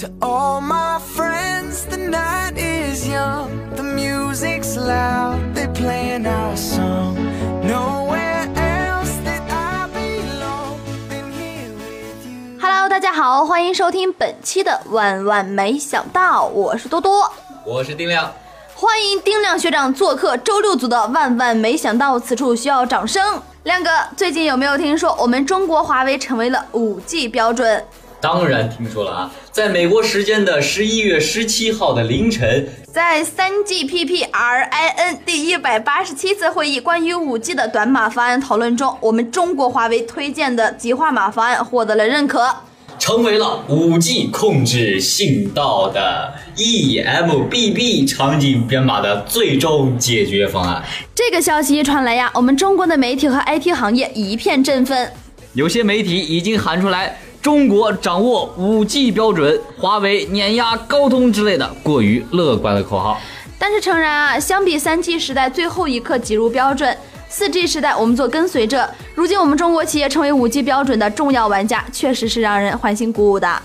To all my friends, the night is young, the music's loud, they playing our song. Nowhere else that I belong than here with you. Hello，大家好，欢迎收听本期的《万万没想到》，我是多多。我是丁亮，欢迎丁亮学长做客周六组的《万万没想到》，此处需要掌声。亮哥，最近有没有听说我们中国华为成为了 5G 标准？当然听说了啊，在美国时间的十一月十七号的凌晨，在三 GPPRIN 第一百八十七次会议关于五 G 的短码方案讨论中，我们中国华为推荐的极化码方案获得了认可。成为了五 G 控制信道的 E eMBB 场景编码的最终解决方案。这个消息一传来呀，我们中国的媒体和 IT 行业一片振奋。有些媒体已经喊出来“中国掌握五 G 标准，华为碾压高通”之类的过于乐观的口号。但是诚然啊，相比 3G 时代最后一刻挤入标准四 G 时代我们做跟随者，如今我们中国企业成为五 G 标准的重要玩家，确实是让人欢欣鼓舞的。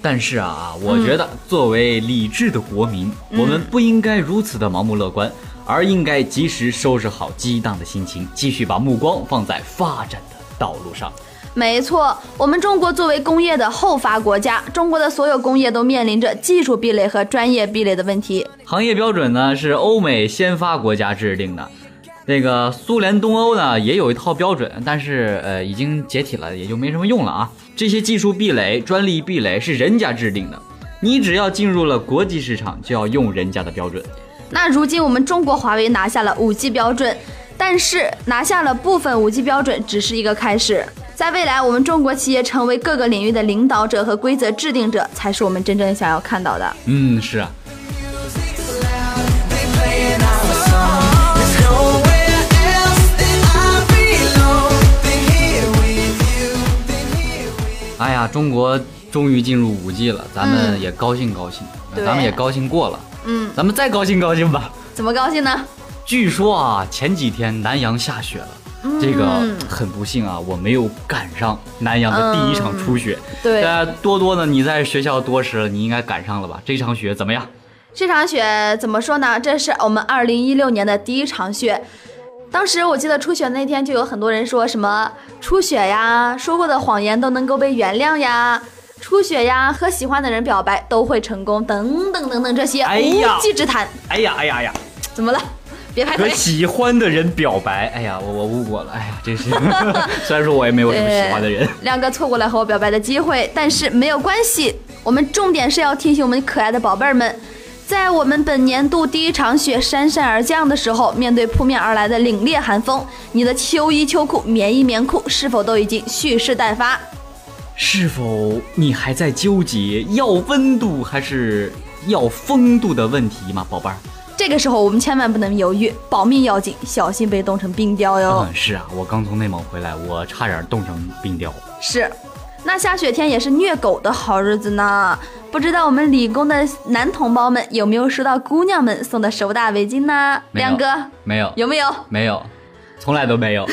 但是啊，我觉得作为理智的国民，我们不应该如此的盲目乐观，而应该及时收拾好激荡的心情，继续把目光放在发展的道路上。没错，我们中国作为工业的后发国家，中国的所有工业都面临着技术壁垒和专业壁垒的问题。行业标准呢是欧美先发国家制定的，那个苏联东欧呢也有一套标准，但是呃已经解体了，也就没什么用了啊。这些技术壁垒、专利壁垒是人家制定的，你只要进入了国际市场，就要用人家的标准。那如今我们中国华为拿下了 5G 标准，但是拿下了部分 5G 标准只是一个开始，在未来我们中国企业成为各个领域的领导者和规则制定者，才是我们真正想要看到的。嗯，是啊。哎呀，中国终于进入五 G 了，咱们也高兴高兴，对咱们也高兴过了，嗯，咱们再高兴高兴吧。怎么高兴呢？据说啊，前几天南阳下雪了，这个嗯很不幸啊，我没有赶上南阳的第一场初雪。对，呃，多多呢，你在学校多时了，你应该赶上了吧？这场雪怎么样？这场雪怎么说呢？这是我们二零一六年的第一场雪。当时我记得初雪那天就有很多人说什么初雪呀，说过的谎言都能够被原谅呀，初雪呀，和喜欢的人表白都会成功，等等等等这些无稽之谈。哎呀哎呀哎呀，怎么了？别拍和。喜欢的人表白，哎呀，我我误过了，哎呀，真是。虽然说我也没有什么喜欢的人，亮哥错过了和我表白的机会，但是没有关系。我们重点是要提醒我们可爱的宝贝儿们，在我们本年度第一场雪姗姗而降的时候，面对扑面而来的凛冽寒风，你的秋衣秋裤、棉衣棉裤是否都已经蓄势待发？是否你还在纠结要温度还是要风度的问题吗，宝贝儿？这个时候我们千万不能犹豫，保命要紧，小心被冻成冰雕哟。嗯，是啊，我刚从内蒙回来，我差点冻成冰雕。是，那下雪天也是虐狗的好日子呢。不知道我们理工的男同胞们有没有收到姑娘们送的手打围巾呢？亮哥没有，有没有？没有，从来都没有。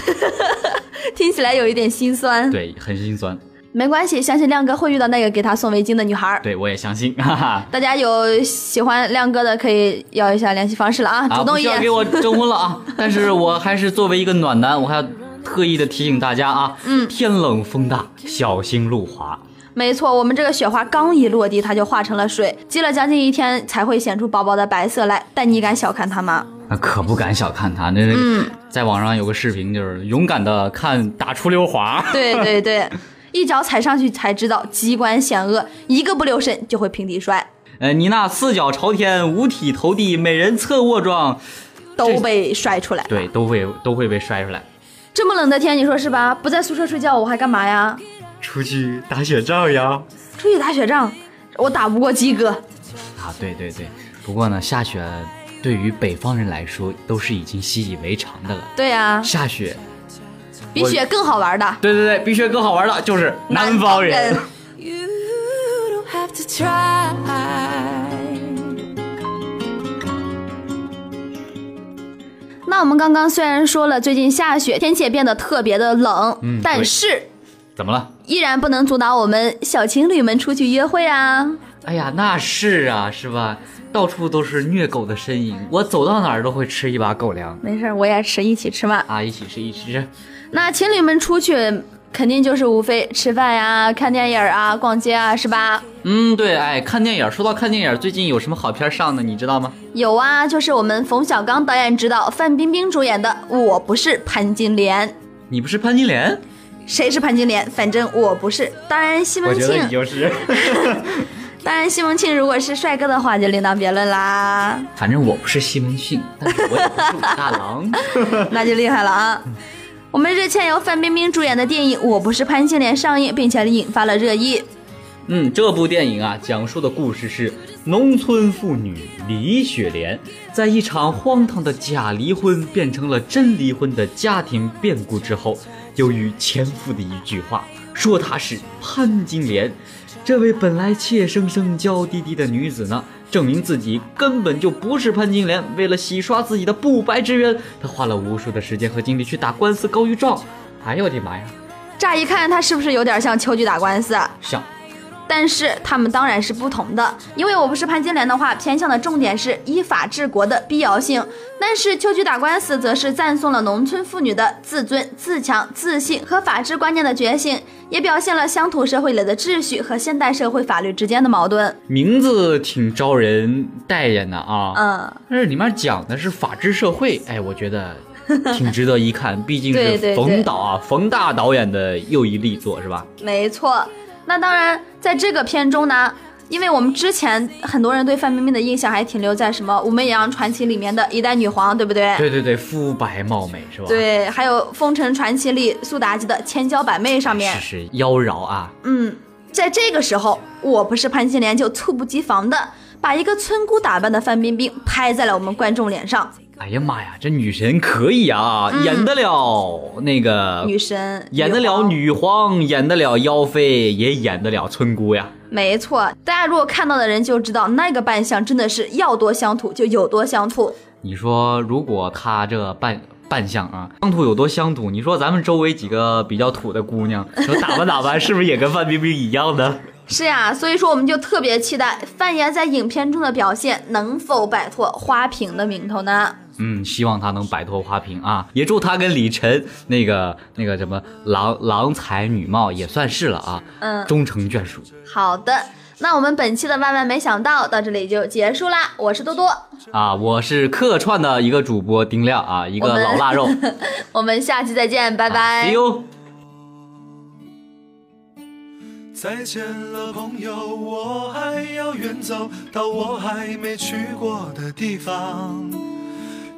听起来有一点心酸。对，很心酸。没关系，相信亮哥会遇到那个给他送围巾的女孩儿。对，我也相信，哈哈。大家有喜欢亮哥的，可以要一下联系方式了啊，啊，主动一点不要给。我征婚了啊！但是我还是作为一个暖男，我还要特意的提醒大家啊，嗯，天冷风大，小心路滑。没错，我们这个雪花刚一落地，它就化成了水，积了将近一天才会显出薄薄的白色来。但你敢小看它吗？那可不敢小看它，那、嗯在网上有个视频，就是勇敢的看打出溜滑。对对对，一脚踩上去才知道机关险恶，一个不留神就会平地摔，呃，你那四脚朝天、五体投地、美人侧卧状，都被摔出来。对，都会都会被摔出来。这么冷的天，你说是吧？不在宿舍睡觉，我还干嘛呀？出去打雪仗呀！出去打雪仗，我打不过鸡哥。啊，对对对，不过呢，下雪对于北方人来说都是已经习以为常的了。对呀、下雪，比雪更好玩的。对对对，比雪更好玩的就是南方人。You don't have to try. 那我们刚刚虽然说了最近下雪，天气也变得特别的冷，嗯但是怎么了？依然不能阻挡我们小情侣们出去约会啊。哎呀，那是啊，是吧？到处都是虐狗的身影，我走到哪儿都会吃一把狗粮没事儿，我也吃，一起吃嘛。啊！一起吃，一起吃。那情侣们出去肯定就是无非吃饭呀、看电影啊、逛街啊，是吧？嗯，对，哎，看电影。说到看电影，最近有什么好片上的，你知道吗？有啊，就是我们冯小刚导演执导、范冰冰主演的《我不是潘金莲》。你不是潘金莲？谁是潘金莲？反正我不是。当然，西门我觉得你庆，就是。当然西门庆如果是帅哥的话，就另当别论啦，反正我不是西门庆，但是我也不是武大郎。那就厉害了啊！我们日前由范冰冰主演的电影《我不是潘金莲》上映，并且引发了热议。嗯，这部电影啊，讲述的故事是农村妇女李雪莲在一场荒唐的假离婚变成了真离婚的家庭变故之后，由于前夫的一句话说她是潘金莲，这位本来怯生生娇滴滴的女子呢，证明自己根本就不是潘金莲。为了洗刷自己的不白之冤，她花了无数的时间和精力去打官司告御状。哎呦我的妈呀，乍一看，她是不是有点像秋菊打官司？啊？像但是他们当然是不同的，因为我不是潘金莲的话，偏向的重点是依法治国的必要性；但是秋菊打官司则是赞颂了农村妇女的自尊、自强、自信和法治观念的觉醒，也表现了乡土社会里的秩序和现代社会法律之间的矛盾。名字挺招人待见的啊。嗯，但是里面讲的是法治社会，哎，我觉得挺值得一看，毕竟是对对对冯导啊，冯大导演的又一力作是吧？没错。那当然，在这个片中呢。因为我们之前很多人对范冰冰的印象还停留在什么《武媚娘传奇》里面的一代女皇，对不对？对对对，肤白貌美是吧？，对，还有《风尘传奇》里苏妲己的千娇百媚上面是，是妖娆啊。嗯，在这个时候，我不是潘金莲就猝不及防的把一个村姑打扮的范冰冰拍在了我们观众脸上。哎呀妈呀，这女神可以啊，演得了那个嗯女神演得了皇女皇，演得了妖妃，也演得了村姑呀。没错，大家如果看到的人就知道那个扮相真的是要多乡土就有多乡土。你说，如果她这扮扮相啊，乡土有多乡土？你说咱们周围几个比较土的姑娘，说打扮打扮，是不是也跟范冰冰一样的？是呀，所以说我们就特别期待范爷在影片中的表现能否摆脱花瓶的名头呢？嗯，希望他能摆脱花瓶啊！也祝他跟李晨那个那个什么郎郎才女貌也算是了啊，嗯，终成眷属好的，那我们本期的万万没想到到这里就结束啦。我是多多，啊！我是客串的一个主播丁亮啊，一个老腊肉，我们 下期再见，拜拜。再见了，朋友，我还要远走到我还没去过的地方。